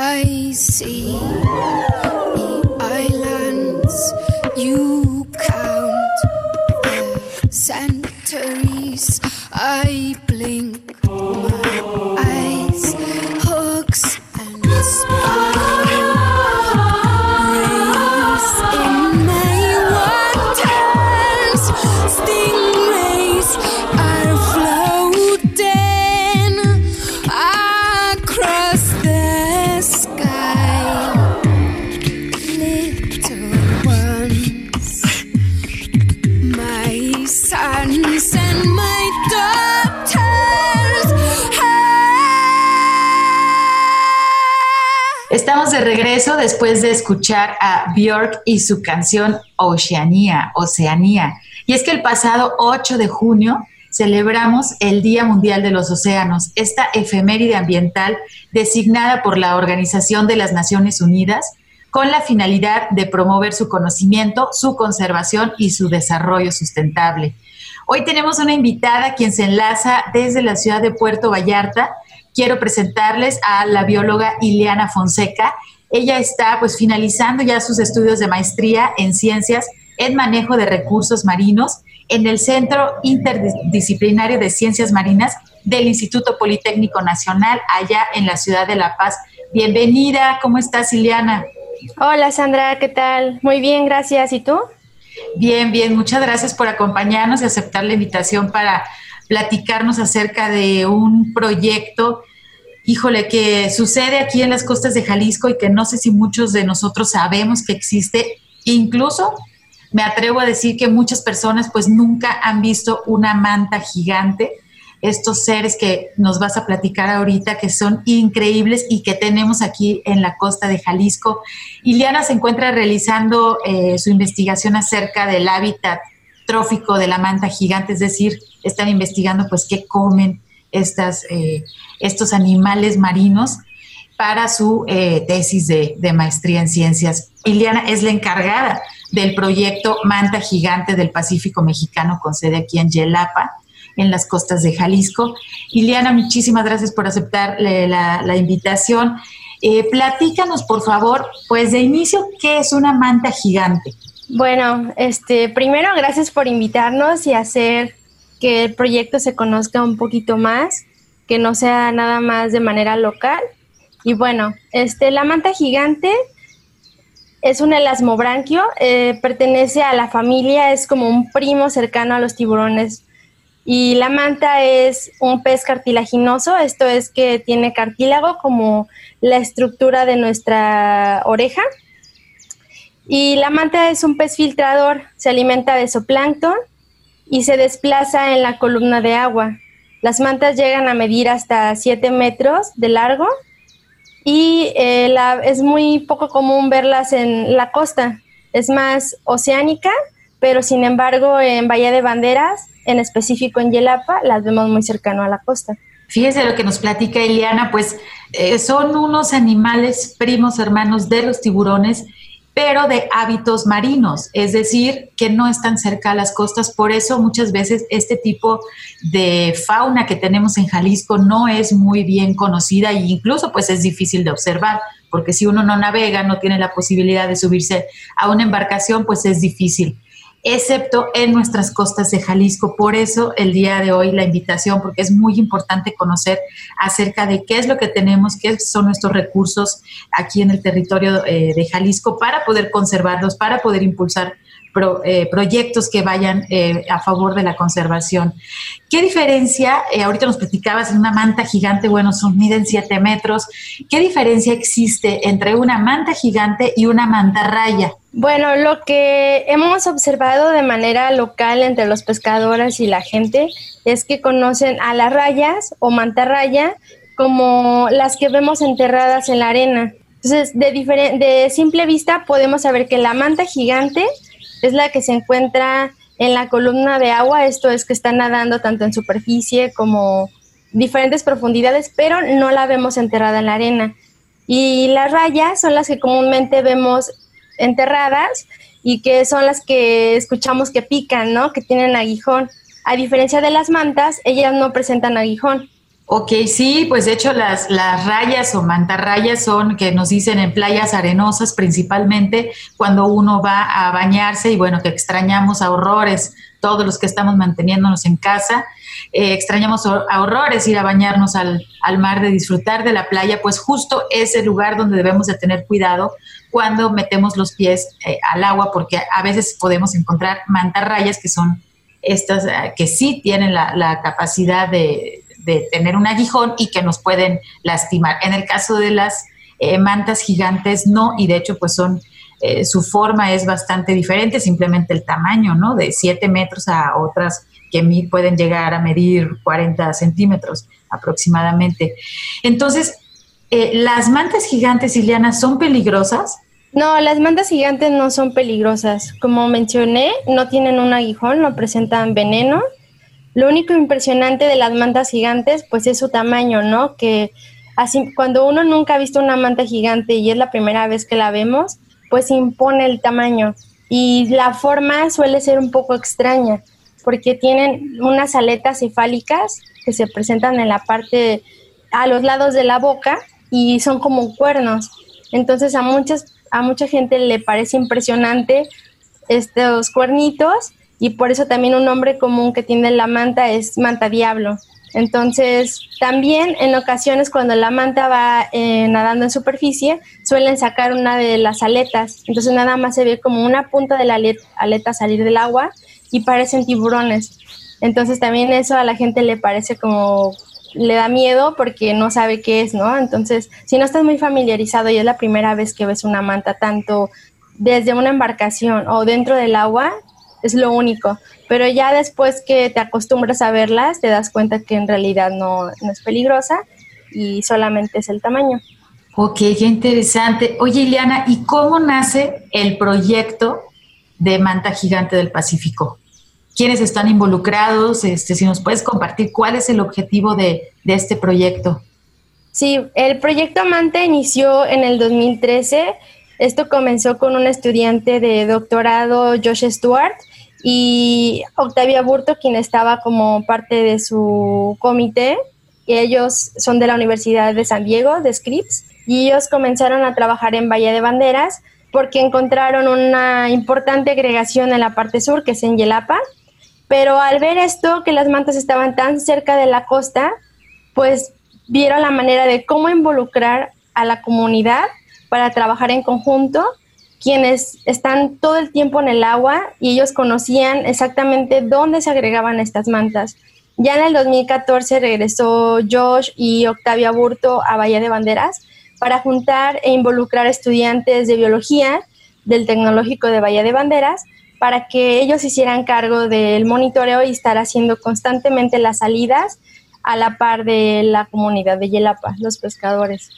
I see islands. You count the centuries. I después de escuchar a Björk y su canción Oceanía, Oceanía. Y es que el pasado 8 de junio celebramos el Día Mundial de los Océanos, esta efeméride ambiental designada por la Organización de las Naciones Unidas con la finalidad de promover su conocimiento, su conservación y su desarrollo sustentable. Hoy tenemos una invitada quien se enlaza desde la ciudad de Puerto Vallarta. Quiero presentarles a la bióloga Ileana Fonseca. Ella está pues finalizando ya sus estudios de maestría en ciencias en manejo de recursos marinos en el Centro Interdisciplinario de Ciencias Marinas del Instituto Politécnico Nacional allá en la ciudad de La Paz. Bienvenida, ¿cómo estás, Ileana? Hola, Sandra, ¿qué tal? Muy bien, gracias. ¿Y tú? Bien, bien, muchas gracias por acompañarnos y aceptar la invitación para platicarnos acerca de un proyecto híjole, que sucede aquí en las costas de Jalisco y que no sé si muchos de nosotros sabemos que existe. Incluso me atrevo a decir que muchas personas pues nunca han visto una manta gigante, estos seres que nos vas a platicar ahorita, que son increíbles y que tenemos aquí en la costa de Jalisco. Iliana se encuentra realizando eh, su investigación acerca del hábitat trófico de la manta gigante, es decir, están investigando pues qué comen, eh, estos animales marinos para su eh, tesis de, maestría en ciencias. Iliana es la encargada del proyecto Manta Gigante del Pacífico Mexicano con sede aquí en Yelapa, en las costas de Jalisco. Iliana, muchísimas gracias por aceptar la, invitación. Eh, platícanos, por favor, pues de inicio, ¿qué es una manta gigante? Bueno, este, primero, gracias por invitarnos y hacer que el proyecto se conozca un poquito más, que no sea nada más de manera local. Y bueno, este, la manta gigante es un elasmobranquio, eh, pertenece a la familia, es como un primo cercano a los tiburones. Y la manta es un pez cartilaginoso, esto es que tiene cartílago como la estructura de nuestra oreja. Y la manta es un pez filtrador, se alimenta de zooplancton y se desplaza en la columna de agua. Las mantas llegan a medir hasta 7 metros de largo y eh, es muy poco común verlas en la costa. Es más oceánica, pero sin embargo en Bahía de Banderas, en específico en Yelapa, las vemos muy cercano a la costa. Fíjese lo que nos platica Eliana, pues eh, son unos animales primos hermanos de los tiburones pero de hábitos marinos, es decir, que no están cerca a las costas. Por eso muchas veces este tipo de fauna que tenemos en Jalisco no es muy bien conocida e incluso pues es difícil de observar, porque si uno no navega, no tiene la posibilidad de subirse a una embarcación, pues es difícil excepto en nuestras costas de Jalisco. Por eso el día de hoy la invitación, porque es muy importante conocer acerca de qué es lo que tenemos, qué son nuestros recursos aquí en el territorio eh, de Jalisco para poder conservarlos, para poder impulsar eh, proyectos que vayan eh, a favor de la conservación. ¿Qué diferencia, eh, ahorita nos platicabas en una manta gigante, bueno, son miden 7 metros, ¿qué diferencia existe entre una manta gigante y una mantarraya? Bueno, lo que hemos observado de manera local entre los pescadores y la gente es que conocen a las rayas o mantarraya como las que vemos enterradas en la arena. Entonces, de, de simple vista podemos saber que la manta gigante es la que se encuentra en la columna de agua, esto es que está nadando tanto en superficie como diferentes profundidades, pero no la vemos enterrada en la arena. Y las rayas son las que comúnmente vemos enterradas y que son las que escuchamos que pican, ¿no? Que tienen aguijón. A diferencia de las mantas, ellas no presentan aguijón. Ok, sí, pues de hecho las, las rayas o mantarrayas son que nos dicen en playas arenosas principalmente cuando uno va a bañarse y bueno, que extrañamos a horrores, todos los que estamos manteniéndonos en casa, eh, extrañamos a horrores ir a bañarnos al, al, mar, de disfrutar de la playa, pues justo es el lugar donde debemos de tener cuidado cuando metemos los pies eh, al agua porque a veces podemos encontrar mantarrayas que son estas eh, que sí tienen la, la capacidad de de tener un aguijón y que nos pueden lastimar. En el caso de las eh, mantas gigantes, no, y de hecho, pues son, eh, su forma es bastante diferente, simplemente el tamaño, ¿no? De 7 metros a otras que pueden llegar a medir 40 centímetros aproximadamente. Entonces, eh, ¿las mantas gigantes, Iliana, son peligrosas? No, las mantas gigantes no son peligrosas. Como mencioné, no tienen un aguijón, no presentan veneno lo único impresionante de las mantas gigantes, pues es su tamaño, ¿no? Que así, cuando uno nunca ha visto una manta gigante y es la primera vez que la vemos, pues impone el tamaño. Y la forma suele ser un poco extraña, porque tienen unas aletas cefálicas que se presentan en la parte, a los lados de la boca y son como cuernos. Entonces a muchas, a mucha gente le parece impresionante estos cuernitos y por eso también un nombre común que tiene la manta es manta diablo. Entonces, también en ocasiones cuando la manta va eh, nadando en superficie, suelen sacar una de las aletas. Entonces, nada más se ve como una punta de la aleta salir del agua y parecen tiburones. Entonces, también eso a la gente le parece como le da miedo porque no sabe qué es, ¿no? Entonces, si no estás muy familiarizado y es la primera vez que ves una manta tanto desde una embarcación o dentro del agua, es lo único. Pero ya después que te acostumbras a verlas, te das cuenta que en realidad no, es peligrosa y solamente es el tamaño. Ok, qué interesante. Oye, Ileana, ¿y cómo nace el proyecto de Manta Gigante del Pacífico? ¿Quiénes están involucrados? Este, si nos puedes compartir cuál es el objetivo de, de este proyecto. Sí, el proyecto Manta inició en el 2013. Esto comenzó con un estudiante de doctorado, Josh Stewart, y Octavia Burto, quien estaba como parte de su comité. Ellos son de la Universidad de San Diego, de Scripps, y ellos comenzaron a trabajar en Bahía de Banderas porque encontraron una importante agregación en la parte sur, que es en Yelapa, pero al ver esto, que las mantas estaban tan cerca de la costa, pues vieron la manera de cómo involucrar a la comunidad para trabajar en conjunto quienes están todo el tiempo en el agua y ellos conocían exactamente dónde se agregaban estas mantas. Ya en el 2014 regresó Josh y Octavia Burto a Bahía de Banderas para juntar e involucrar estudiantes de biología del Tecnológico de Bahía de Banderas para que ellos hicieran cargo del monitoreo y estar haciendo constantemente las salidas a la par de la comunidad de Yelapa, los pescadores.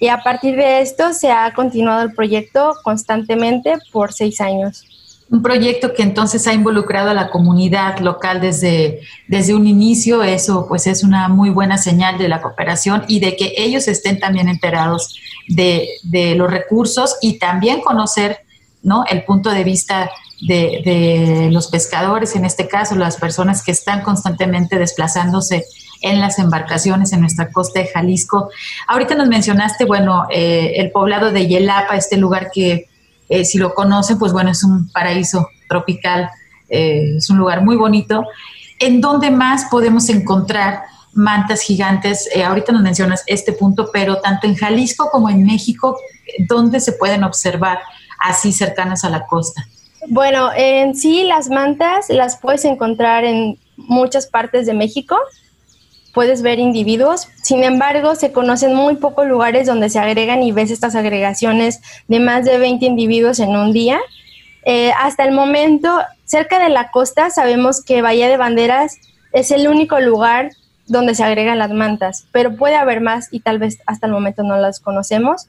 Y a partir de esto se ha continuado el proyecto constantemente por seis años. un proyecto que entonces ha involucrado a la comunidad local desde, desde un inicio. Eso pues es una muy buena señal de la cooperación y de que ellos estén también enterados de, de los recursos y también conocer ¿no? el punto de vista de, de, los pescadores, en este caso, las personas que están constantemente desplazándose en las embarcaciones en nuestra costa de Jalisco. Ahorita nos mencionaste, bueno, eh, el poblado de Yelapa, este lugar que eh, si lo conocen, pues bueno, es un paraíso tropical, eh, es un lugar muy bonito. ¿En dónde más podemos encontrar mantas gigantes? Eh, ahorita nos mencionas este punto, pero tanto en Jalisco como en México, ¿dónde se pueden observar así cercanas a la costa? Bueno, en sí las mantas las puedes encontrar en muchas partes de México puedes ver individuos. Sin embargo, se conocen muy pocos lugares donde se agregan y ves estas agregaciones de más de 20 individuos en un día. Eh, hasta el momento, cerca de la costa, sabemos que Bahía de Banderas es el único lugar donde se agregan las mantas, pero puede haber más y tal vez hasta el momento no las conocemos.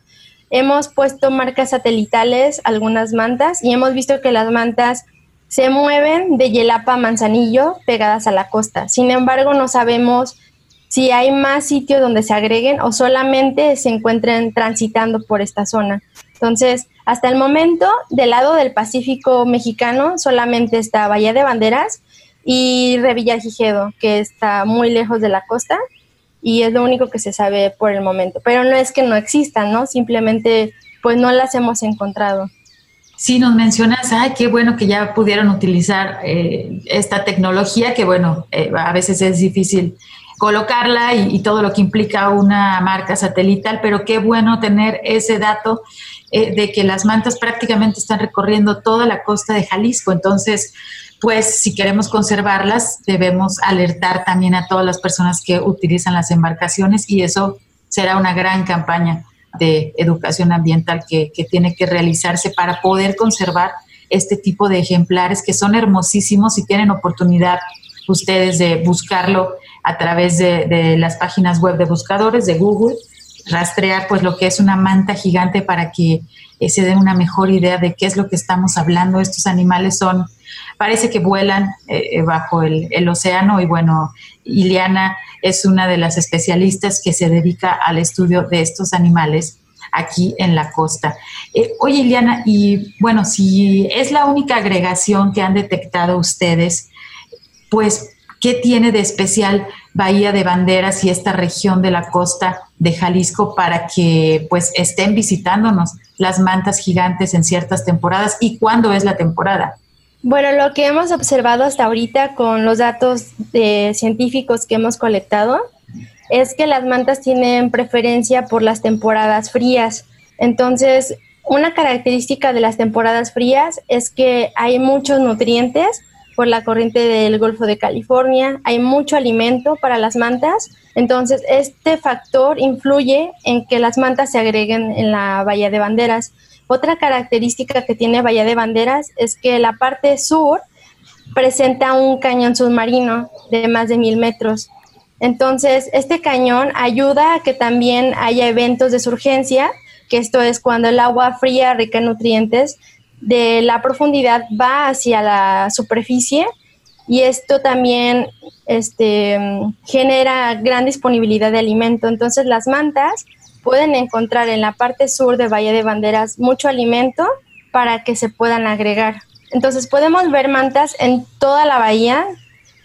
Hemos puesto marcas satelitales, algunas mantas, y hemos visto que las mantas se mueven de Yelapa a Manzanillo pegadas a la costa. Sin embargo, no sabemos si hay más sitios donde se agreguen o solamente se encuentren transitando por esta zona. Entonces, hasta el momento, del lado del Pacífico mexicano, solamente está Bahía de Banderas y Revillagigedo, que está muy lejos de la costa y es lo único que se sabe por el momento. Pero no es que no existan, ¿no? Simplemente, pues no las hemos encontrado. Sí, nos mencionas, ay, qué bueno que ya pudieron utilizar eh, esta tecnología, que bueno, eh, a veces es difícil colocarla y, todo lo que implica una marca satelital, pero qué bueno tener ese dato eh, de que las mantas prácticamente están recorriendo toda la costa de Jalisco. Entonces, pues si queremos conservarlas, debemos alertar también a todas las personas que utilizan las embarcaciones y eso será una gran campaña de educación ambiental que tiene que realizarse para poder conservar este tipo de ejemplares que son hermosísimos y tienen oportunidad ustedes de buscarlo a través de, las páginas web de buscadores de Google, rastrear pues lo que es una manta gigante para que eh, se den una mejor idea de qué es lo que estamos hablando. Estos animales son, parece que vuelan eh, eh, bajo el, océano y bueno, Iliana es una de las especialistas que se dedica al estudio de estos animales aquí en la costa. oye, Iliana, y bueno, si es la única agregación que han detectado ustedes, pues ¿Qué tiene de especial Bahía de Banderas y esta región de la costa de Jalisco para que pues estén visitándonos las mantas gigantes en ciertas temporadas y cuándo es la temporada? Bueno, lo que hemos observado hasta ahorita con los datos de científicos que hemos colectado es que las mantas tienen preferencia por las temporadas frías. Entonces, una característica de las temporadas frías es que hay muchos nutrientes por la corriente del Golfo de California, hay mucho alimento para las mantas, entonces este factor influye en que las mantas se agreguen en la Bahía de Banderas. Otra característica que tiene Bahía de Banderas es que la parte sur presenta un cañón submarino de más de mil metros. Entonces, este cañón ayuda a que también haya eventos de surgencia, que esto es cuando el agua fría rica en nutrientes de la profundidad va hacia la superficie y esto también este, genera gran disponibilidad de alimento. Entonces las mantas pueden encontrar en la parte sur de Bahía de Banderas mucho alimento para que se puedan agregar. Entonces podemos ver mantas en toda la bahía,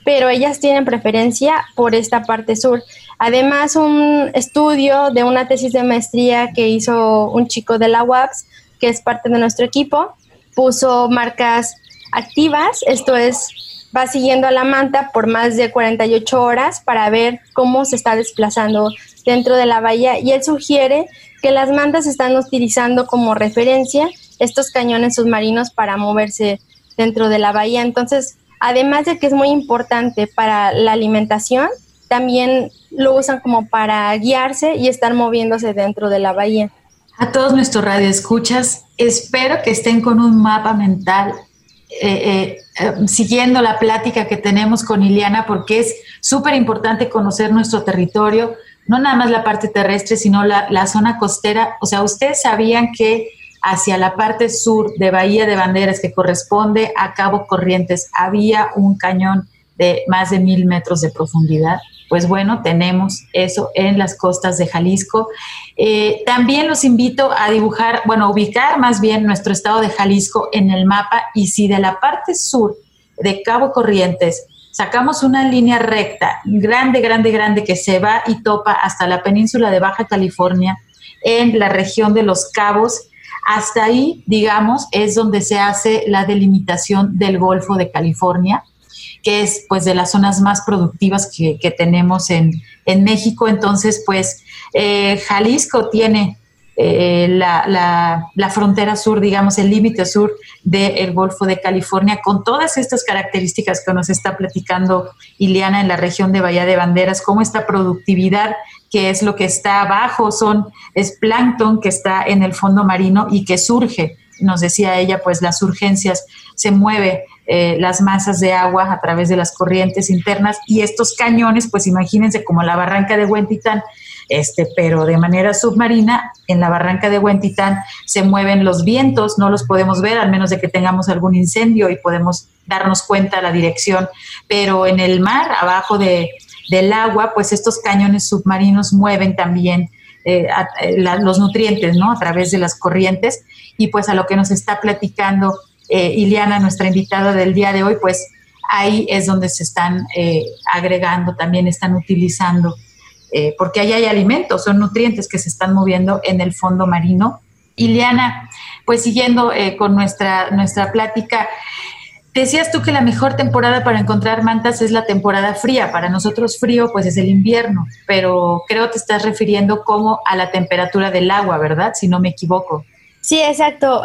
pero ellas tienen preferencia por esta parte sur. Además, un estudio de una tesis de maestría que hizo un chico de la UAPS, que es parte de nuestro equipo, puso marcas activas, esto es, va siguiendo a la manta por más de 48 horas para ver cómo se está desplazando dentro de la bahía y él sugiere que las mantas están utilizando como referencia estos cañones submarinos para moverse dentro de la bahía. Entonces, además de que es muy importante para la alimentación, también lo usan como para guiarse y estar moviéndose dentro de la bahía. A todos nuestros radioescuchas, espero que estén con un mapa mental eh, eh, eh, siguiendo la plática que tenemos con Iliana, porque es súper importante conocer nuestro territorio, no nada más la parte terrestre, sino la, la, zona costera. O sea, ustedes sabían que hacia la parte sur de Bahía de Banderas, que corresponde a Cabo Corrientes, había un cañón de más de mil metros de profundidad. Pues bueno, tenemos eso en las costas de Jalisco. Eh, también los invito a dibujar, bueno, ubicar más bien nuestro estado de Jalisco en el mapa y si de la parte sur de Cabo Corrientes sacamos una línea recta, grande, grande, grande, que se va y topa hasta la península de Baja California, en la región de Los Cabos, hasta ahí, digamos, es donde se hace la delimitación del Golfo de California que es pues de las zonas más productivas que, tenemos en, México. Entonces, pues eh, Jalisco tiene eh, la, frontera sur, digamos, el límite sur del Golfo de California, con todas estas características que nos está platicando Ileana en la región de Bahía de Banderas, como esta productividad que es lo que está abajo, son, es plancton que está en el fondo marino y que surge, nos decía ella, pues las urgencias, se mueve eh, las masas de agua a través de las corrientes internas y estos cañones, pues imagínense como la barranca de Huentitán, este, pero de manera submarina, en la barranca de Huentitán se mueven los vientos, no los podemos ver al menos de que tengamos algún incendio y podemos darnos cuenta la dirección, pero en el mar, abajo de, del agua, pues estos cañones submarinos mueven también eh, eh, los nutrientes, ¿no? A través de las corrientes y pues a lo que nos está platicando eh, Iliana, nuestra invitada del día de hoy, pues ahí es donde se están eh, agregando, también están utilizando, eh, porque ahí hay alimentos, son nutrientes que se están moviendo en el fondo marino. Iliana, pues siguiendo con nuestra, nuestra plática, decías tú que la mejor temporada para encontrar mantas es la temporada fría. Para nosotros frío, pues es el invierno, pero creo te estás refiriendo como a la temperatura del agua, ¿verdad? Si no me equivoco. Sí, exacto.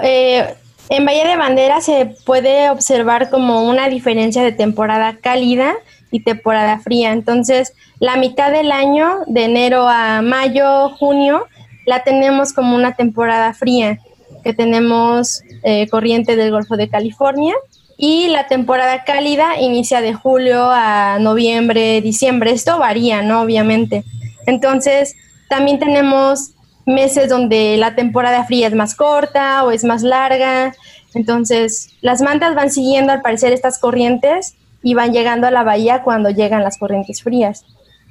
En Bahía de Bandera se puede observar como una diferencia de temporada cálida y temporada fría. Entonces, la mitad del año, de enero a mayo, junio, la tenemos como una temporada fría, que tenemos eh, corriente del Golfo de California. Y la temporada cálida inicia de julio a noviembre, diciembre. Esto varía, ¿no? Obviamente. Entonces, también tenemos meses donde la temporada fría es más corta o es más larga. Entonces, las mantas van siguiendo al parecer estas corrientes y van llegando a la bahía cuando llegan las corrientes frías.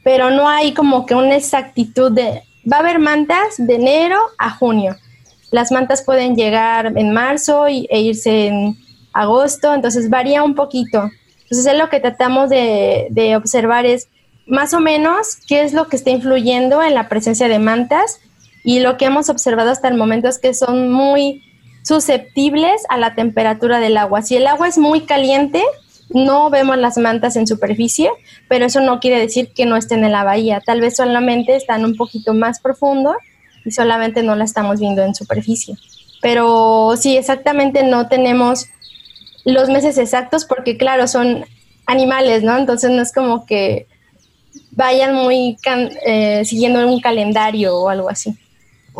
Pero no hay como que una exactitud de, va a haber mantas de enero a junio. Las mantas pueden llegar en marzo e irse en agosto, entonces varía un poquito. Entonces es lo que tratamos de, de observar es más o menos qué es lo que está influyendo en la presencia de mantas y lo que hemos observado hasta el momento es que son muy susceptibles a la temperatura del agua. Si el agua es muy caliente, no vemos las mantas en superficie, pero eso no quiere decir que no estén en la bahía. Tal vez solamente están un poquito más profundo y solamente no la estamos viendo en superficie. Pero sí, exactamente no tenemos los meses exactos porque, claro, son animales, ¿no? Entonces no es como que vayan muy eh, siguiendo un calendario o algo así.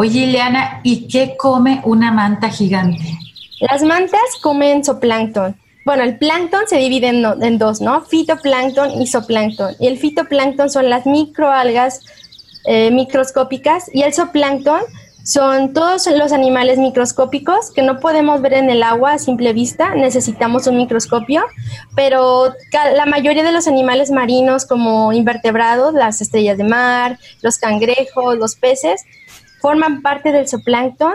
Oye, Ileana, ¿y qué come una manta gigante? Las mantas comen zooplancton. Bueno, el plancton se divide en, dos, ¿no? Fitoplancton y zooplancton. Y el fitoplancton son las microalgas eh, microscópicas y el zooplancton son todos los animales microscópicos que no podemos ver en el agua a simple vista, necesitamos un microscopio, pero la mayoría de los animales marinos como invertebrados, las estrellas de mar, los cangrejos, los peces, forman parte del zooplancton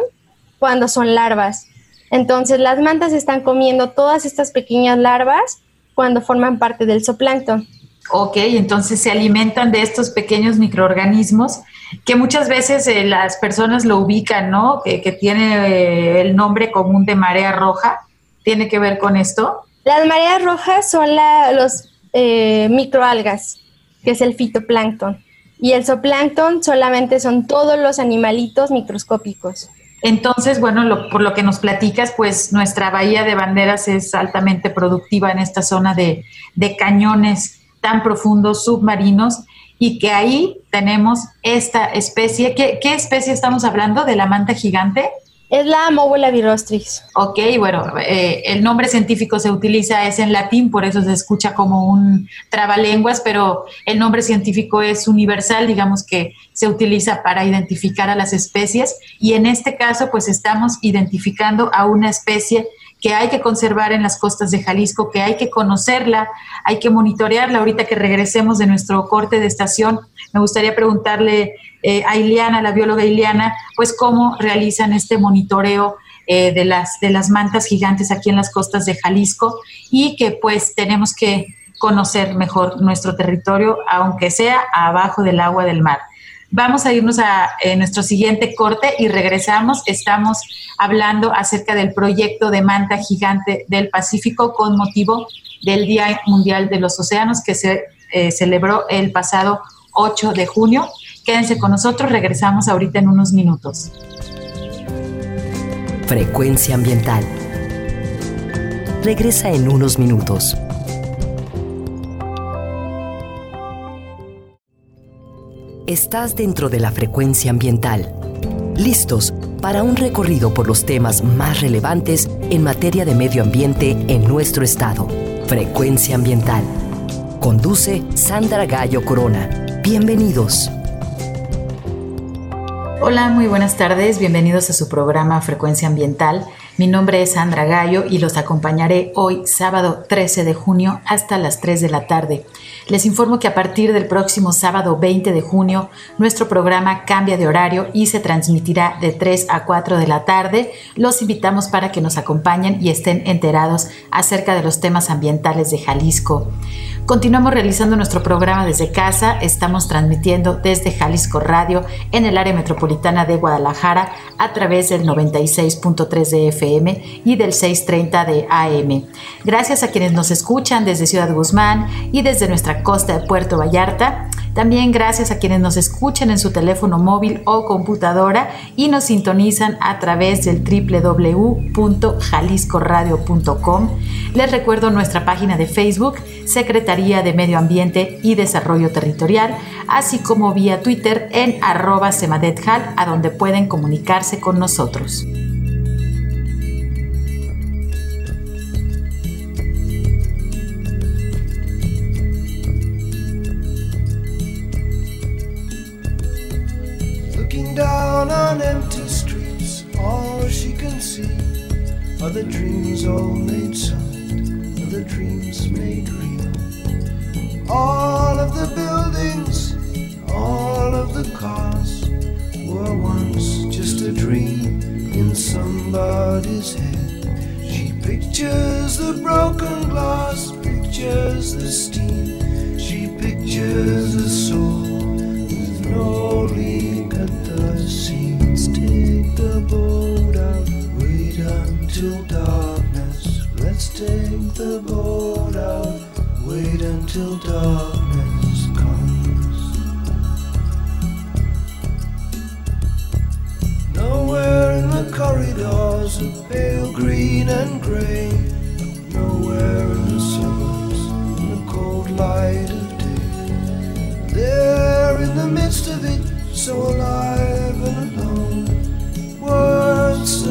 cuando son larvas. Entonces las mantas están comiendo todas estas pequeñas larvas cuando forman parte del zooplancton. Ok, entonces se alimentan de estos pequeños microorganismos que muchas veces eh, las personas lo ubican, ¿no? Que, tiene eh, el nombre común de marea roja. ¿Tiene que ver con esto? Las mareas rojas son los eh, microalgas, que es el fitoplancton. Y el zooplancton solamente son todos los animalitos microscópicos. Entonces, bueno, por lo que nos platicas, pues nuestra bahía de banderas es altamente productiva en esta zona de, cañones tan profundos submarinos y que ahí tenemos esta especie. ¿Qué, especie estamos hablando? ¿De la manta gigante? Es la Móvula virostris. Ok, bueno, eh, el nombre científico se utiliza, es en latín, por eso se escucha como un trabalenguas, pero el nombre científico es universal, digamos que se utiliza para identificar a las especies y en este caso pues estamos identificando a una especie que hay que conservar en las costas de Jalisco, que hay que conocerla, hay que monitorearla. Ahorita que regresemos de nuestro corte de estación, me gustaría preguntarle eh, a Iliana, la bióloga Iliana, pues cómo realizan este monitoreo eh, de, las, de las mantas gigantes aquí en las costas de Jalisco y que pues tenemos que conocer mejor nuestro territorio, aunque sea abajo del agua del mar. Vamos a irnos a eh, nuestro siguiente corte y regresamos. Estamos hablando acerca del proyecto de manta gigante del Pacífico con motivo del Día Mundial de los Océanos que se eh, celebró el pasado 8 de junio. Quédense con nosotros, regresamos ahorita en unos minutos. Frecuencia ambiental. Regresa en unos minutos. Estás dentro de la frecuencia ambiental. Listos para un recorrido por los temas más relevantes en materia de medio ambiente en nuestro estado. Frecuencia ambiental. Conduce Sandra Gallo Corona. Bienvenidos. Hola, muy buenas tardes. Bienvenidos a su programa Frecuencia Ambiental. Mi nombre es Sandra Gallo y los acompañaré hoy, sábado 13 de junio, hasta las 3 de la tarde. Les informo que a partir del próximo sábado 20 de junio, nuestro programa cambia de horario y se transmitirá de 3 a 4 de la tarde. Los invitamos para que nos acompañen y estén enterados acerca de los temas ambientales de Jalisco. Continuamos realizando nuestro programa desde casa. Estamos transmitiendo desde Jalisco Radio en el área metropolitana de Guadalajara a través del 96.3 de FM y del 630 de AM. Gracias a quienes nos escuchan desde Ciudad Guzmán y desde nuestra costa de Puerto Vallarta. También gracias a quienes nos escuchan en su teléfono móvil o computadora y nos sintonizan a través del www.jaliscoradio.com. Les recuerdo nuestra página de Facebook, Secretaría de Medio Ambiente y Desarrollo Territorial, así como vía Twitter en arroba semadethal, a donde pueden comunicarse con nosotros. The dreams all made solid, other dreams made real. All of the buildings, all of the cars were once just a dream in somebody's head. She pictures the broken glass, pictures the steam, she pictures a soul with no leak at the seams. Take the boat out, wait until darkness. Let's take the boat out, wait until darkness comes. Nowhere in the corridors of pale green and gray. Nowhere in the suburbs in the cold light of day. There in the midst of it, so alive and alone. Words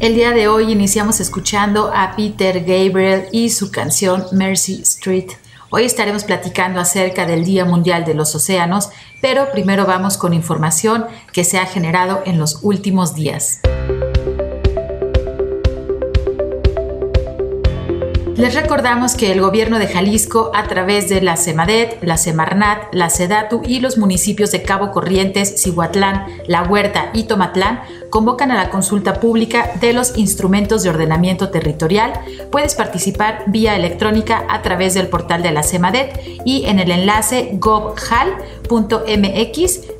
El día de hoy iniciamos escuchando a Peter Gabriel y su canción Mercy Street. Hoy estaremos platicando acerca del Día Mundial de los Océanos, pero primero vamos con información que se ha generado en los últimos días. Les recordamos que el gobierno de Jalisco, a través de la CEMADET, la Semarnat, la SEDATU y los municipios de Cabo Corrientes, Cihuatlán, La Huerta y Tomatlán, convocan a la consulta pública de los instrumentos de ordenamiento territorial. Puedes participar vía electrónica a través del portal de la CEMADET y en el enlace gobjal.mx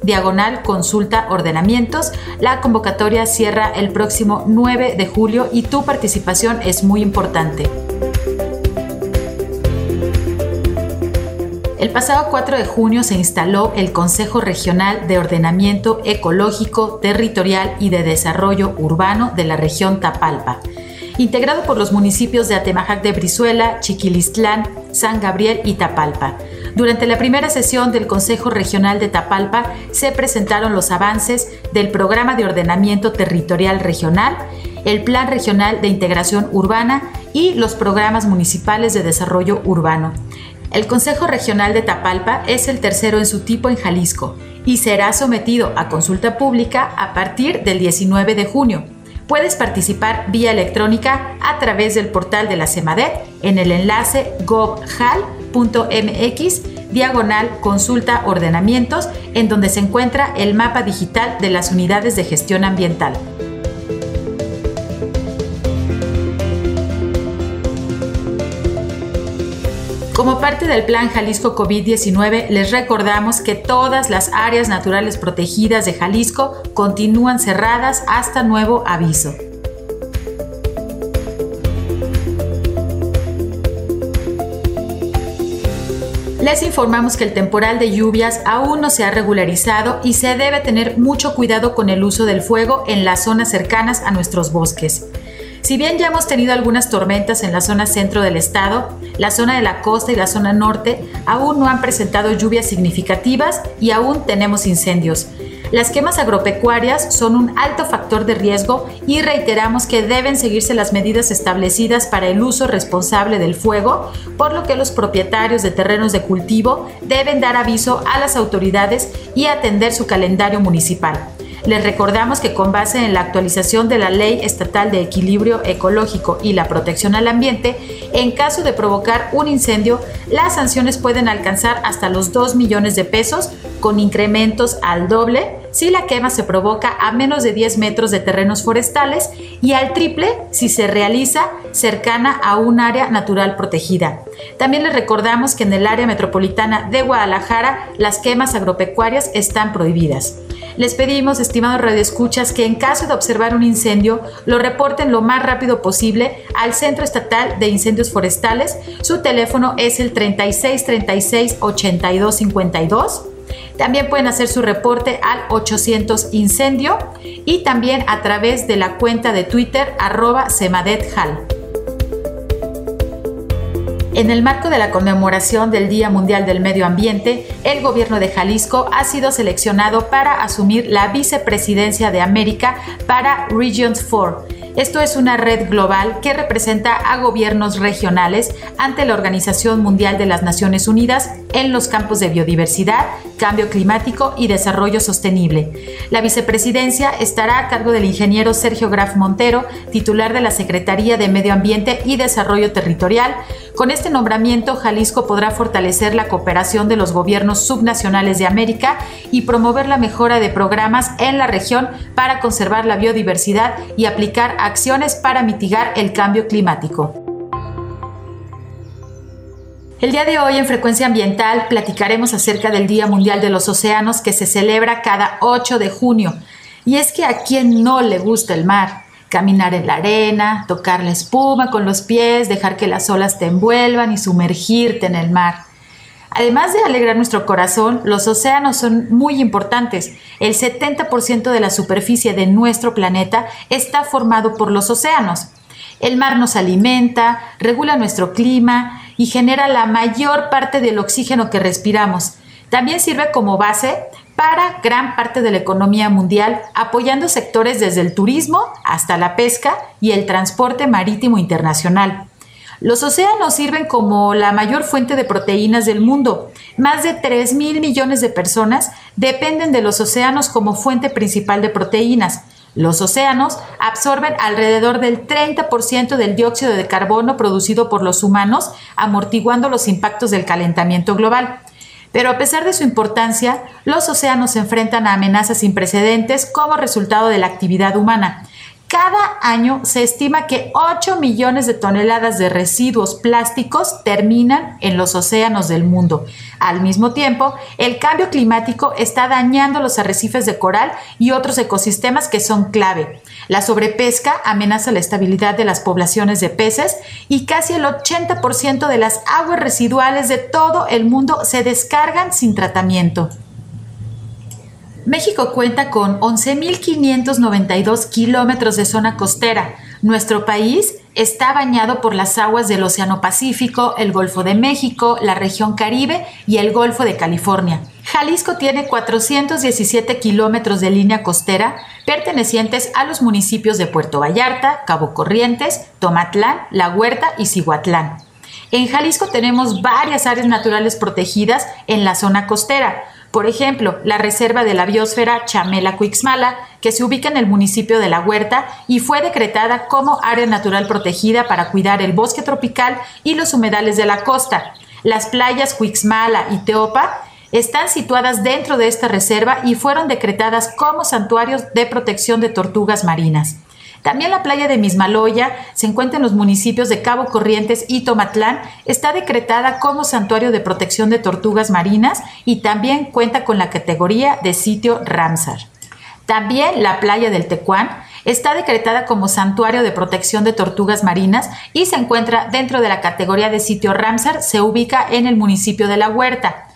diagonal consulta ordenamientos. La convocatoria cierra el próximo 9 de julio y tu participación es muy importante. El pasado 4 de junio se instaló el Consejo Regional de Ordenamiento Ecológico, Territorial y de Desarrollo Urbano de la región Tapalpa, integrado por los municipios de Atemajac de Brizuela, Chiquilistlán, San Gabriel y Tapalpa. Durante la primera sesión del Consejo Regional de Tapalpa se presentaron los avances del Programa de Ordenamiento Territorial Regional, el Plan Regional de Integración Urbana y los programas municipales de desarrollo urbano. El Consejo Regional de Tapalpa es el tercero en su tipo en Jalisco y será sometido a consulta pública a partir del 19 de junio. Puedes participar vía electrónica a través del portal de la CEMADET en el enlace gobjal.mx diagonal consulta ordenamientos en donde se encuentra el mapa digital de las unidades de gestión ambiental. Como parte del Plan Jalisco COVID-19, les recordamos que todas las áreas naturales protegidas de Jalisco continúan cerradas hasta nuevo aviso. Les informamos que el temporal de lluvias aún no se ha regularizado y se debe tener mucho cuidado con el uso del fuego en las zonas cercanas a nuestros bosques. Si bien ya hemos tenido algunas tormentas en la zona centro del estado, la zona de la costa y la zona norte aún no han presentado lluvias significativas y aún tenemos incendios. Las quemas agropecuarias son un alto factor de riesgo y reiteramos que deben seguirse las medidas establecidas para el uso responsable del fuego, por lo que los propietarios de terrenos de cultivo deben dar aviso a las autoridades y atender su calendario municipal. Les recordamos que con base en la actualización de la Ley Estatal de Equilibrio Ecológico y la Protección al Ambiente, en caso de provocar un incendio, las sanciones pueden alcanzar hasta los 2 millones de pesos, con incrementos al doble si la quema se provoca a menos de 10 metros de terrenos forestales y al triple si se realiza cercana a un área natural protegida. También les recordamos que en el área metropolitana de Guadalajara las quemas agropecuarias están prohibidas. Les pedimos, estimados radioescuchas, que en caso de observar un incendio lo reporten lo más rápido posible al Centro Estatal de Incendios Forestales. Su teléfono es el 36 36 82 52 también pueden hacer su reporte al 800 incendio y también a través de la cuenta de Twitter arroba semadethal. En el marco de la conmemoración del Día Mundial del Medio Ambiente, el gobierno de Jalisco ha sido seleccionado para asumir la vicepresidencia de América para Regions 4 esto es una red global que representa a gobiernos regionales ante la Organización Mundial de las Naciones Unidas en los campos de biodiversidad, cambio climático y desarrollo sostenible. La vicepresidencia estará a cargo del ingeniero Sergio Graf Montero, titular de la Secretaría de Medio Ambiente y Desarrollo Territorial. Con este nombramiento, Jalisco podrá fortalecer la cooperación de los gobiernos subnacionales de América y promover la mejora de programas en la región para conservar la biodiversidad y aplicar acciones para mitigar el cambio climático. El día de hoy en Frecuencia Ambiental platicaremos acerca del Día Mundial de los Océanos que se celebra cada 8 de junio. Y es que a quien no le gusta el mar, caminar en la arena, tocar la espuma con los pies, dejar que las olas te envuelvan y sumergirte en el mar. Además de alegrar nuestro corazón, los océanos son muy importantes. El 70% de la superficie de nuestro planeta está formado por los océanos. El mar nos alimenta, regula nuestro clima y genera la mayor parte del oxígeno que respiramos. También sirve como base para gran parte de la economía mundial, apoyando sectores desde el turismo hasta la pesca y el transporte marítimo internacional. Los océanos sirven como la mayor fuente de proteínas del mundo. Más de 3 mil millones de personas dependen de los océanos como fuente principal de proteínas. Los océanos absorben alrededor del 30% del dióxido de carbono producido por los humanos, amortiguando los impactos del calentamiento global. Pero a pesar de su importancia, los océanos se enfrentan a amenazas sin precedentes como resultado de la actividad humana. Cada año se estima que 8 millones de toneladas de residuos plásticos terminan en los océanos del mundo. Al mismo tiempo, el cambio climático está dañando los arrecifes de coral y otros ecosistemas que son clave. La sobrepesca amenaza la estabilidad de las poblaciones de peces y casi el 80% de las aguas residuales de todo el mundo se descargan sin tratamiento. México cuenta con 11.592 kilómetros de zona costera. Nuestro país está bañado por las aguas del Océano Pacífico, el Golfo de México, la región Caribe y el Golfo de California. Jalisco tiene 417 kilómetros de línea costera pertenecientes a los municipios de Puerto Vallarta, Cabo Corrientes, Tomatlán, La Huerta y Cihuatlán. En Jalisco tenemos varias áreas naturales protegidas en la zona costera, por ejemplo, la Reserva de la Biosfera Chamela-Cuixmala, que se ubica en el municipio de La Huerta y fue decretada como área natural protegida para cuidar el bosque tropical y los humedales de la costa. Las playas Cuixmala y Teopa están situadas dentro de esta reserva y fueron decretadas como santuarios de protección de tortugas marinas. También la playa de Mismaloya se encuentra en los municipios de Cabo Corrientes y Tomatlán. Está decretada como santuario de protección de tortugas marinas y también cuenta con la categoría de sitio Ramsar. También la playa del Tecuán Está decretada como santuario de protección de tortugas marinas y se encuentra dentro de la categoría de sitio Ramsar. Se ubica en el municipio de La Huerta.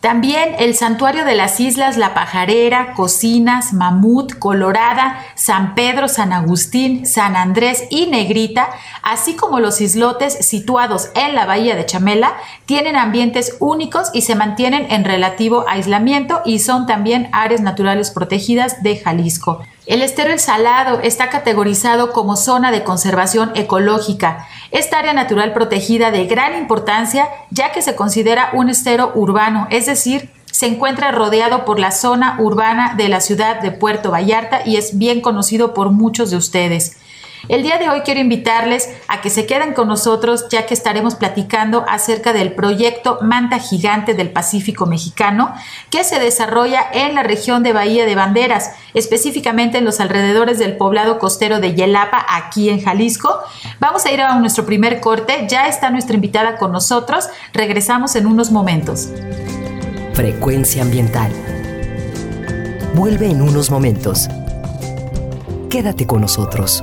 También el santuario de las islas La Pajarera, Cocinas, Mamut, Colorada, San Pedro, San Agustín, San Andrés y Negrita, así como los islotes situados en la bahía de Chamela, tienen ambientes únicos y se mantienen en relativo aislamiento y son también áreas naturales protegidas de Jalisco. El estero El Salado está categorizado como zona de conservación ecológica. Esta área natural protegida de gran importancia ya que se considera un estero urbano, es decir, se encuentra rodeado por la zona urbana de la ciudad de Puerto Vallarta y es bien conocido por muchos de ustedes. El día de hoy quiero invitarles a que se queden con nosotros ya que estaremos platicando acerca del proyecto Manta Gigante del Pacífico Mexicano que se desarrolla en la región de Bahía de Banderas, específicamente en los alrededores del poblado costero de Yelapa, aquí en Jalisco. Vamos a ir a nuestro primer corte, ya está nuestra invitada con nosotros, regresamos en unos momentos. Frecuencia ambiental. Vuelve en unos momentos. Quédate con nosotros.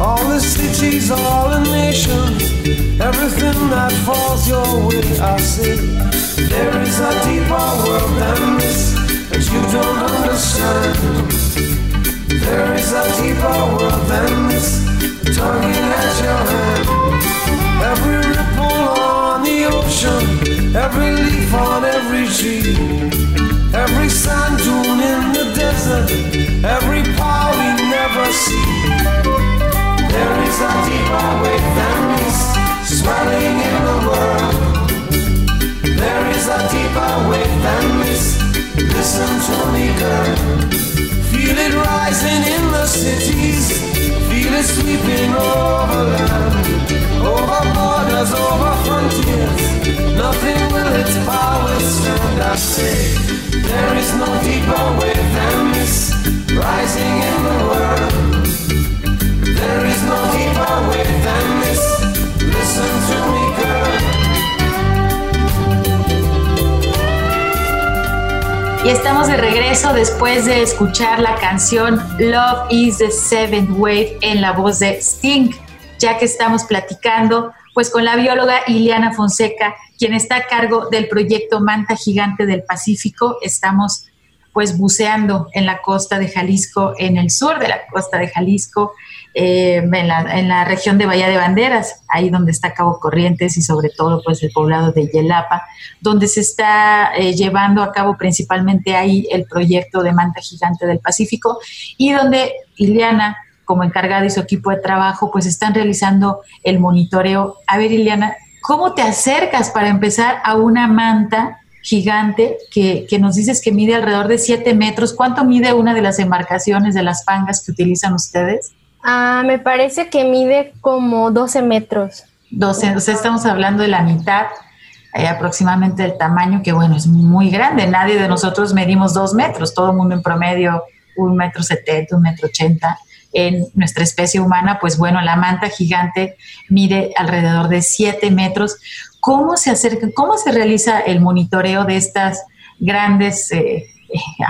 All the cities, all the nations, everything that falls your way. I say, there is a deeper world than this that you don't understand. There is a deeper world than this, tugging at your hand. Every ripple on the ocean, every leaf on every tree. Every sand dune in the desert, every power we never see. There is a deeper wave than this, swelling in the world. There is a deeper wave than this. Listen to me, girl. Feel it rising in the cities. Feel it sweeping over land, over borders, over frontiers. Nothing will its power stand. I say. There is no deeper wave than this rising in the world. Estamos de regreso después de escuchar la canción Love is the Seventh Wave en la voz de Sting, ya que estamos platicando pues con la bióloga Iliana Fonseca, quien está a cargo del proyecto Manta Gigante del Pacífico. Estamos pues buceando en la costa de Jalisco, en el sur de la costa de Jalisco, eh, en, la, región de Bahía de Banderas, ahí donde está Cabo Corrientes y sobre todo pues el poblado de Yelapa, donde se está eh, llevando a cabo principalmente ahí el proyecto de Manta Gigante del Pacífico y donde Iliana como encargada y su equipo de trabajo, pues están realizando el monitoreo. A ver, Ileana, ¿cómo te acercas para empezar a una manta gigante que, nos dices que mide alrededor de 7 metros? ¿Cuánto mide una de las embarcaciones de las pangas que utilizan ustedes? Ah, me parece que mide como 12 metros. 12, o sea, estamos hablando de la mitad eh, aproximadamente del tamaño, que bueno, es muy grande. Nadie de nosotros medimos 2 metros, todo el mundo en promedio un metro setenta, un metro ochenta en nuestra especie humana, pues bueno, la manta gigante mide alrededor de 7 metros. ¿Cómo se acerca, cómo se realiza el monitoreo de estas grandes eh,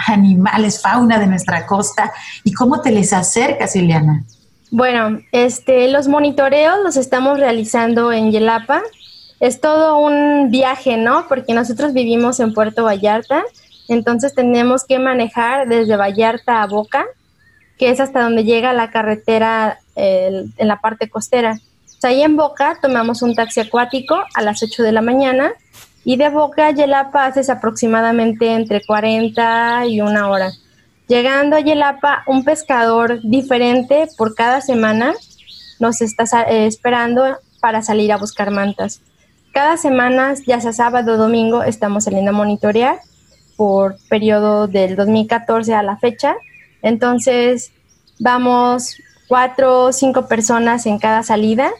animales, fauna de nuestra costa y cómo te les acercas, Ileana? Bueno, este, los monitoreos los estamos realizando en Yelapa. Es todo un viaje, ¿no? Porque nosotros vivimos en Puerto Vallarta, entonces tenemos que manejar desde Vallarta a Boca que es hasta donde llega la carretera en la parte costera. ahí en Boca tomamos un taxi acuático a las 8 de la mañana y de Boca a Yelapa haces aproximadamente entre 40 y una hora. Llegando a Yelapa, un pescador diferente por cada semana nos está eh, esperando para salir a buscar mantas. Cada semana, ya sea sábado o domingo, estamos saliendo a monitorear por periodo del 2014 a la fecha entonces, vamos cuatro o cinco personas en cada salida.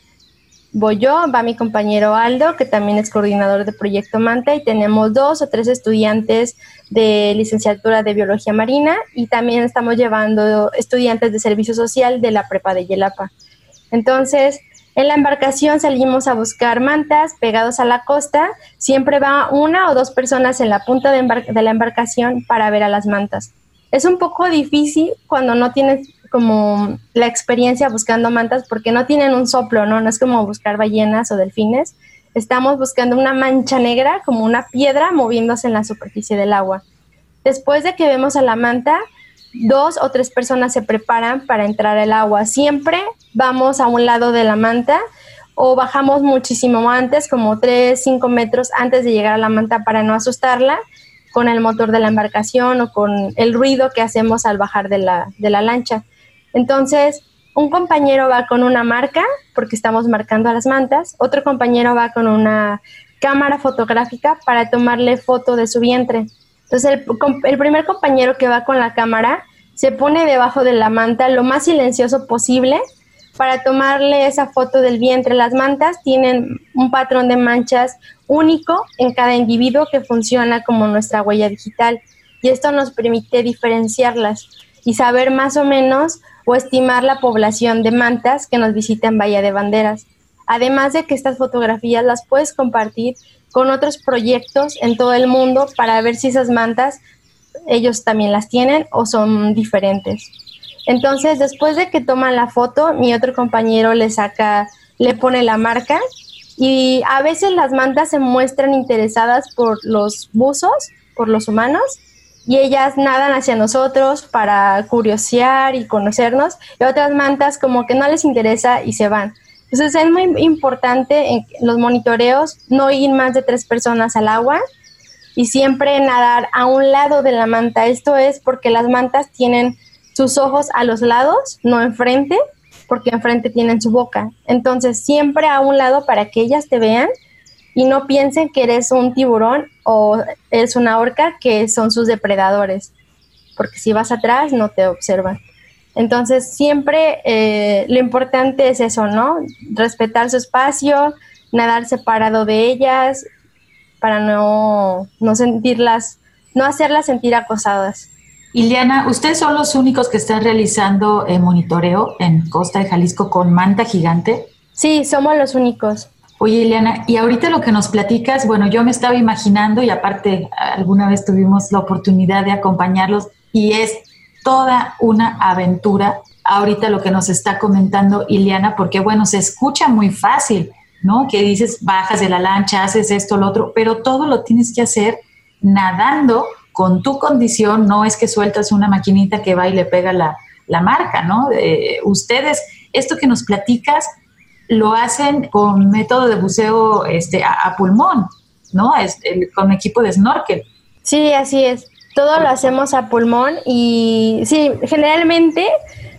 Voy yo, va mi compañero Aldo, que también es coordinador de Proyecto Manta, y tenemos dos o tres estudiantes de licenciatura de Biología Marina y también estamos llevando estudiantes de Servicio Social de la Prepa de Yelapa. Entonces, en la embarcación salimos a buscar mantas pegados a la costa. Siempre va una o dos personas en la punta de, de la embarcación para ver a las mantas. Es un poco difícil cuando no tienes como la experiencia buscando mantas porque no tienen un soplo, ¿no? No es como buscar ballenas o delfines. Estamos buscando una mancha negra, como una piedra moviéndose en la superficie del agua. Después de que vemos a la manta, dos o tres personas se preparan para entrar al agua. Siempre vamos a un lado de la manta o bajamos muchísimo antes, como tres, cinco metros antes de llegar a la manta para no asustarla con el motor de la embarcación o con el ruido que hacemos al bajar de la, de la lancha. Entonces, un compañero va con una marca, porque estamos marcando a las mantas, otro compañero va con una cámara fotográfica para tomarle foto de su vientre. Entonces, el, primer compañero que va con la cámara se pone debajo de la manta lo más silencioso posible para tomarle esa foto del vientre. Las mantas tienen un patrón de manchas único en cada individuo que funciona como nuestra huella digital y esto nos permite diferenciarlas y saber más o menos o estimar la población de mantas que nos visitan Bahía de Banderas. Además de que estas fotografías las puedes compartir con otros proyectos en todo el mundo para ver si esas mantas ellos también las tienen o son diferentes. Entonces, después de que toman la foto, mi otro compañero le saca, le pone la marca y a veces las mantas se muestran interesadas por los buzos, por los humanos, y ellas nadan hacia nosotros para curiosear y conocernos, y otras mantas como que no les interesa y se van. Entonces es muy importante en los monitoreos no ir más de tres personas al agua y siempre nadar a un lado de la manta. Esto es porque las mantas tienen sus ojos a los lados, no enfrente, porque enfrente tienen su boca. Entonces siempre a un lado para que ellas te vean y no piensen que eres un tiburón o eres una orca que son sus depredadores, porque si vas atrás no te observan. Entonces siempre eh, lo importante es eso, ¿no? Respetar su espacio, nadar separado de ellas para no, no sentirlas, no hacerlas sentir acosadas. Iliana, ¿ustedes son los únicos que están realizando eh, monitoreo en Costa de Jalisco con manta gigante? Sí, somos los únicos. Oye, Ileana, y ahorita lo que nos platicas, bueno, yo me estaba imaginando y aparte alguna vez tuvimos la oportunidad de acompañarlos y es toda una aventura ahorita lo que nos está comentando Ileana, porque bueno, se escucha muy fácil, ¿no? Que dices, bajas de la lancha, haces esto, lo otro, pero todo lo tienes que hacer nadando con tu condición, no es que sueltas una maquinita que va y le pega la, marca, ¿no? Eh, ustedes, esto que nos platicas, lo hacen con método de buceo este, a, pulmón, ¿no? Es, con equipo de snorkel. Sí, así es. Todo lo hacemos a pulmón y sí, generalmente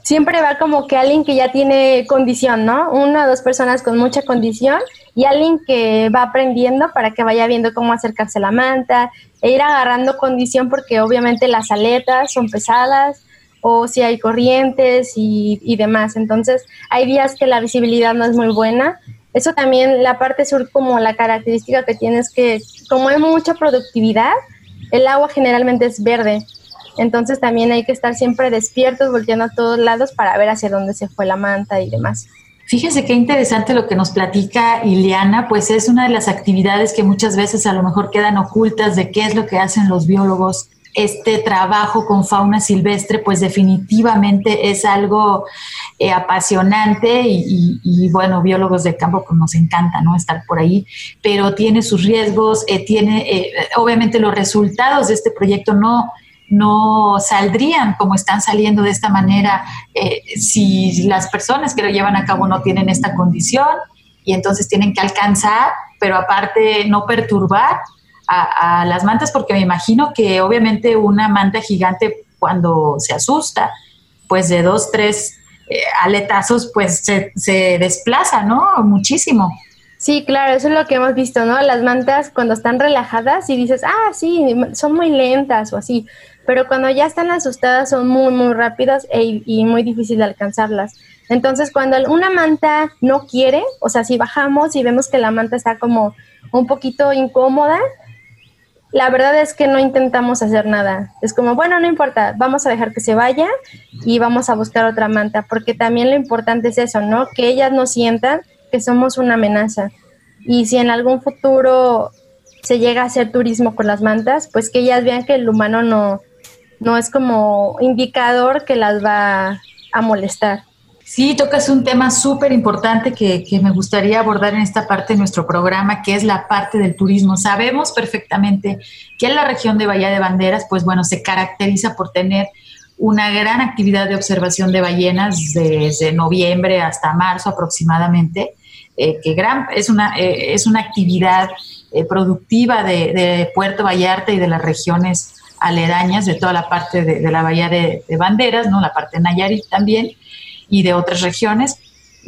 siempre va como que alguien que ya tiene condición, ¿no? Una o dos personas con mucha condición y alguien que va aprendiendo para que vaya viendo cómo acercarse a la manta e ir agarrando condición porque obviamente las aletas son pesadas, o si hay corrientes y, demás. Entonces, hay días que la visibilidad no es muy buena. Eso también, la parte sur, como la característica que tiene es que, como hay mucha productividad, el agua generalmente es verde. Entonces, también hay que estar siempre despiertos, volteando a todos lados para ver hacia dónde se fue la manta y demás. Fíjense qué interesante lo que nos platica Ileana, pues es una de las actividades que muchas veces a lo mejor quedan ocultas de qué es lo que hacen los biólogos este trabajo con fauna silvestre, pues definitivamente es algo eh, apasionante y, bueno, biólogos de campo pues nos encanta, ¿no? Estar por ahí, pero tiene sus riesgos, eh, tiene, eh, obviamente los resultados de este proyecto no, no saldrían como están saliendo de esta manera si las personas que lo llevan a cabo no tienen esta condición y entonces tienen que alcanzar, pero aparte no perturbar a, las mantas porque me imagino que obviamente una manta gigante cuando se asusta, pues de dos, tres eh, aletazos, pues se, se desplaza, ¿no? Muchísimo. Sí, claro, eso es lo que hemos visto, ¿no? Las mantas cuando están relajadas y dices, ah, sí, son muy lentas o así, pero cuando ya están asustadas son muy, muy rápidas e, y muy difícil de alcanzarlas. Entonces, cuando una manta no quiere, o sea, si bajamos y vemos que la manta está como un poquito incómoda, la verdad es que no intentamos hacer nada. Es como, bueno, no importa, vamos a dejar que se vaya y vamos a buscar otra manta, porque también lo importante es eso, ¿no? Que ellas no sientan que somos una amenaza. Y si en algún futuro se llega a hacer turismo con las mantas, pues que ellas vean que el humano no, no es como indicador que las va a molestar. Sí, tocas un tema súper importante que, me gustaría abordar en esta parte de nuestro programa, que es la parte del turismo. Sabemos perfectamente que en la región de Bahía de Banderas, pues bueno, se caracteriza por tener una gran actividad de observación de ballenas desde noviembre hasta marzo aproximadamente, eh, que gran, es, una, eh, es una actividad eh, productiva de, Puerto Vallarta y de las regiones aledañas, de toda la parte de, la Bahía de, de, Banderas, ¿no? la parte de Nayarit también y de otras regiones.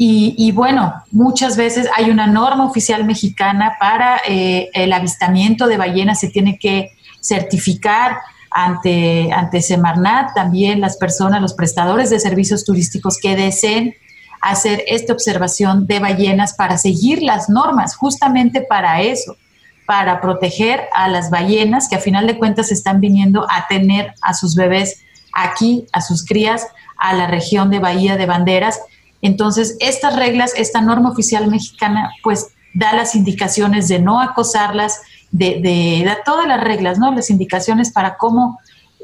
Y, bueno, muchas veces hay una norma oficial mexicana para eh, el avistamiento de ballenas, se tiene que certificar ante, ante Semarnat también las personas, los prestadores de servicios turísticos que deseen hacer esta observación de ballenas para seguir las normas, justamente para eso, para proteger a las ballenas que a final de cuentas están viniendo a tener a sus bebés aquí, a sus crías, a la región de Bahía de Banderas. Entonces, estas reglas, esta norma oficial mexicana, pues da las indicaciones de no acosarlas, de, de, todas las reglas, ¿no? Las indicaciones para cómo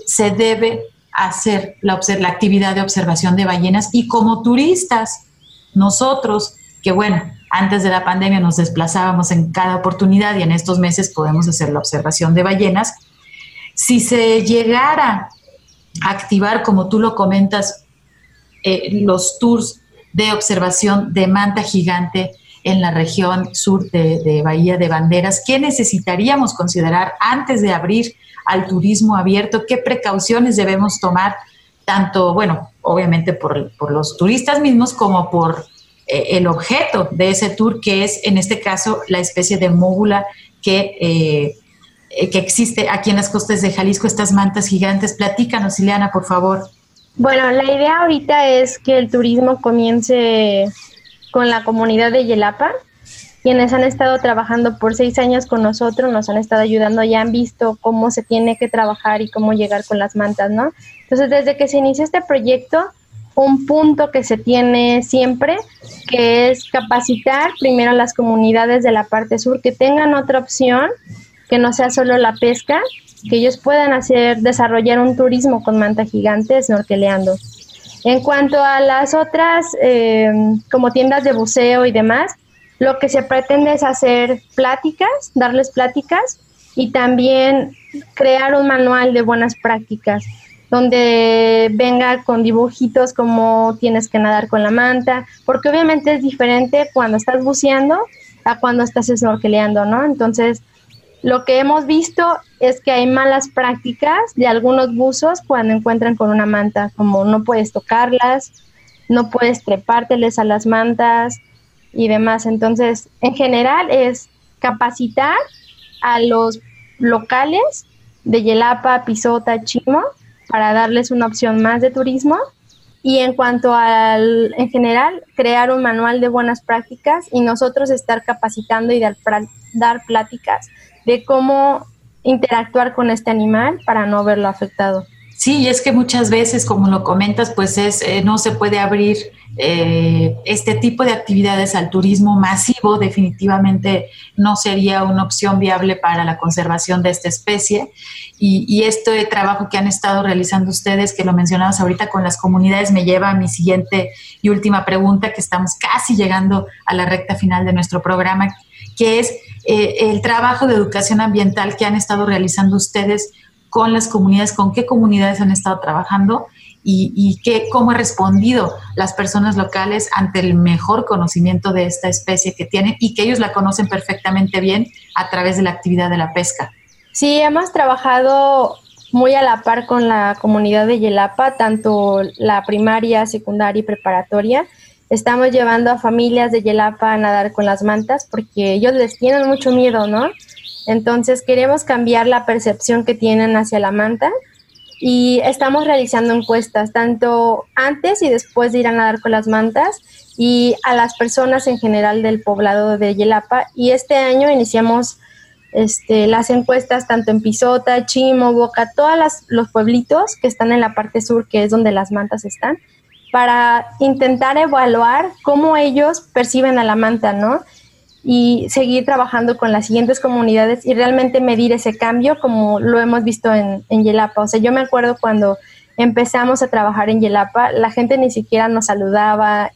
se debe hacer la, la actividad de observación de ballenas y como turistas, nosotros, que bueno, antes de la pandemia nos desplazábamos en cada oportunidad y en estos meses podemos hacer la observación de ballenas, si se llegara a activar, como tú lo comentas, eh, los tours de observación de manta gigante en la región sur de, Bahía de Banderas. ¿Qué necesitaríamos considerar antes de abrir al turismo abierto? ¿Qué precauciones debemos tomar? Tanto, bueno, obviamente por, los turistas mismos como por eh, el objeto de ese tour, que es en este caso la especie de móbula que, eh, que existe aquí en las costas de Jalisco, estas mantas gigantes. Platícanos, Ileana, por favor. Bueno, la idea ahorita es que el turismo comience con la comunidad de Yelapa, quienes han estado trabajando por seis años con nosotros, nos han estado ayudando, ya han visto cómo se tiene que trabajar y cómo llegar con las mantas, ¿no? Entonces, desde que se inició este proyecto, un punto que se tiene siempre, que es capacitar primero a las comunidades de la parte sur que tengan otra opción, que no sea solo la pesca, que ellos puedan hacer, desarrollar un turismo con manta gigante snorkeleando. En cuanto a las otras, eh, como tiendas de buceo y demás, lo que se pretende es hacer pláticas, darles pláticas y también crear un manual de buenas prácticas donde venga con dibujitos como tienes que nadar con la manta, porque obviamente es diferente cuando estás buceando a cuando estás snorkeleando, ¿no? Entonces, lo que hemos visto es que hay malas prácticas de algunos buzos cuando encuentran con una manta, como no puedes tocarlas, no puedes trepárteles a las mantas y demás. Entonces, en general es capacitar a los locales de Yelapa, Pisota, Chimo para darles una opción más de turismo. Y en cuanto al, en general, crear un manual de buenas prácticas y nosotros estar capacitando y dar, dar pláticas de cómo interactuar con este animal para no verlo afectado. Sí, y es que muchas veces, como lo comentas, pues es, eh, no se puede abrir eh, este tipo de actividades al turismo masivo. Definitivamente no sería una opción viable para la conservación de esta especie. Y, y este trabajo que han estado realizando ustedes, que lo mencionabas ahorita con las comunidades, me lleva a mi siguiente y última pregunta, que estamos casi llegando a la recta final de nuestro programa, que es eh, el trabajo de educación ambiental que han estado realizando ustedes con las comunidades, con qué comunidades han estado trabajando y, qué, cómo han respondido las personas locales ante el mejor conocimiento de esta especie que tienen y que ellos la conocen perfectamente bien a través de la actividad de la pesca. Sí, hemos trabajado muy a la par con la comunidad de Yelapa, tanto la primaria, secundaria y preparatoria estamos llevando a familias de Yelapa a nadar con las mantas porque ellos les tienen mucho miedo, ¿no? Entonces queremos cambiar la percepción que tienen hacia la manta y estamos realizando encuestas tanto antes y después de ir a nadar con las mantas y a las personas en general del poblado de Yelapa y este año iniciamos este, las encuestas tanto en Pisota, Chimo, Boca, todos los pueblitos que están en la parte sur, que es donde las mantas están, para intentar evaluar cómo ellos perciben a la manta, ¿no? Y seguir trabajando con las siguientes comunidades y realmente medir ese cambio como lo hemos visto en, en Yelapa. O sea, yo me acuerdo cuando empezamos a trabajar en Yelapa, la gente ni siquiera nos saludaba,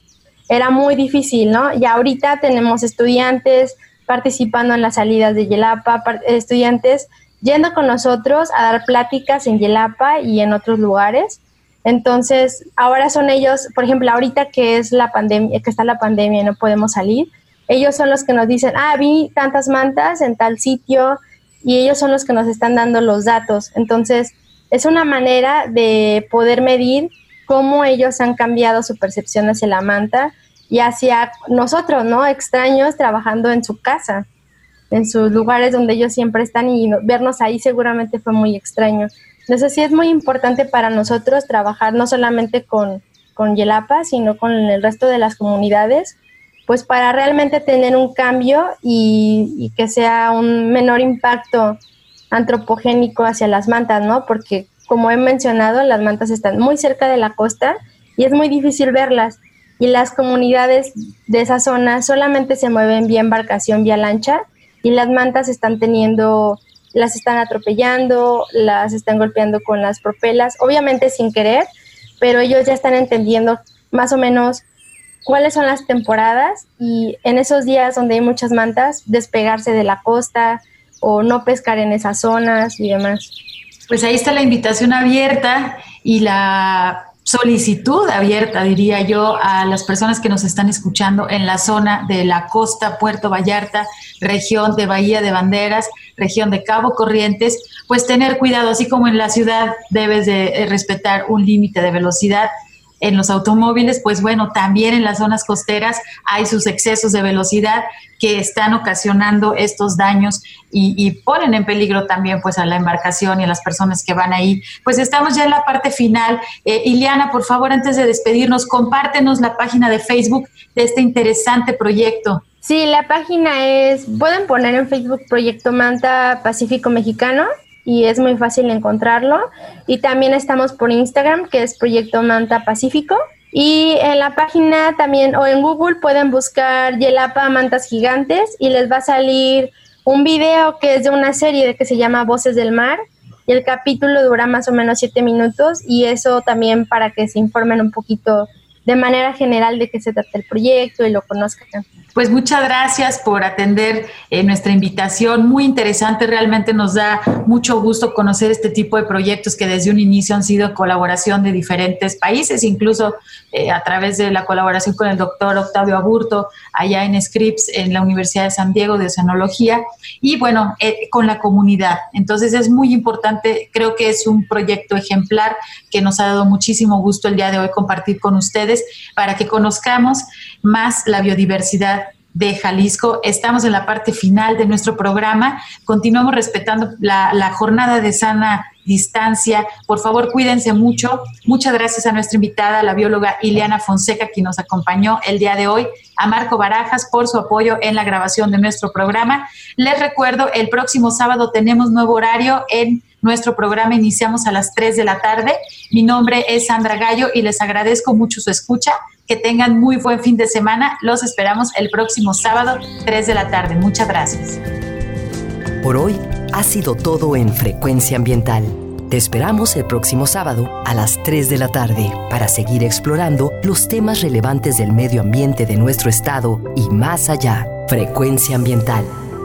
era muy difícil, ¿no? Y ahorita tenemos estudiantes, participando en las salidas de Yelapa, estudiantes yendo con nosotros a dar pláticas en Yelapa y en otros lugares. Entonces, ahora son ellos, por ejemplo, ahorita que es la pandemia, que está la pandemia y no podemos salir, ellos son los que nos dicen, ah, vi tantas mantas en tal sitio y ellos son los que nos están dando los datos. Entonces, es una manera de poder medir cómo ellos han cambiado su percepción hacia la manta y hacia nosotros, ¿no? Extraños trabajando en su casa, en sus lugares donde ellos siempre están y vernos ahí seguramente fue muy extraño. Entonces sí es muy importante para nosotros trabajar no solamente con, con Yelapa, sino con el resto de las comunidades, pues para realmente tener un cambio y, y que sea un menor impacto antropogénico hacia las mantas, ¿no? Porque como he mencionado, las mantas están muy cerca de la costa y es muy difícil verlas y las comunidades de esa zona solamente se mueven vía embarcación, vía lancha y las mantas están teniendo, las están atropellando, las están golpeando con las propelas, obviamente sin querer, pero ellos ya están entendiendo más o menos cuáles son las temporadas y en esos días donde hay muchas mantas, despegarse de la costa o no pescar en esas zonas y demás. Pues ahí está la invitación abierta y la solicitud abierta, diría yo, a las personas que nos están escuchando en la zona de la costa, Puerto Vallarta, región de Bahía de Banderas, región de Cabo Corrientes, pues tener cuidado, así como en la ciudad debes de eh, respetar un límite de velocidad, en los automóviles, pues bueno, también en las zonas costeras hay sus excesos de velocidad que están ocasionando estos daños y, ponen en peligro también pues a la embarcación y a las personas que van ahí. Pues estamos ya en la parte final. Eh, Iliana, por favor, antes de despedirnos, compártenos la página de Facebook de este interesante proyecto. Sí, la página es, pueden poner en Facebook Proyecto Manta Pacífico Mexicano y es muy fácil encontrarlo. Y también estamos por Instagram, que es Proyecto Manta Pacífico. Y en la página también o en Google pueden buscar Yelapa Mantas Gigantes y les va a salir un video que es de una serie que se llama Voces del Mar. Y el capítulo dura más o menos siete minutos y eso también para que se informen un poquito de manera general de qué se trata el proyecto y lo conozcan. Pues muchas gracias por atender eh, nuestra invitación. Muy interesante, realmente nos da mucho gusto conocer este tipo de proyectos que desde un inicio han sido colaboración de diferentes países, incluso eh, a través de la colaboración con el doctor Octavio Aburto allá en Scripps, en la Universidad de San Diego de Oceanología, y bueno, eh, con la comunidad. Entonces es muy importante, creo que es un proyecto ejemplar que nos ha dado muchísimo gusto el día de hoy compartir con ustedes para que conozcamos más la biodiversidad de Jalisco. Estamos en la parte final de nuestro programa. Continuamos respetando la, jornada de sana distancia. Por favor, cuídense mucho. Muchas gracias a nuestra invitada, la bióloga Ileana Fonseca, quien nos acompañó el día de hoy, a Marco Barajas por su apoyo en la grabación de nuestro programa. Les recuerdo, el próximo sábado tenemos nuevo horario en nuestro programa. Iniciamos a las 3 de la tarde. Mi nombre es Sandra Gallo y les agradezco mucho su escucha. Que tengan muy buen fin de semana. Los esperamos el próximo sábado, 3 de la tarde. Muchas gracias. Por hoy ha sido todo en Frecuencia Ambiental. Te esperamos el próximo sábado a las 3 de la tarde para seguir explorando los temas relevantes del medio ambiente de nuestro estado y más allá. Frecuencia Ambiental,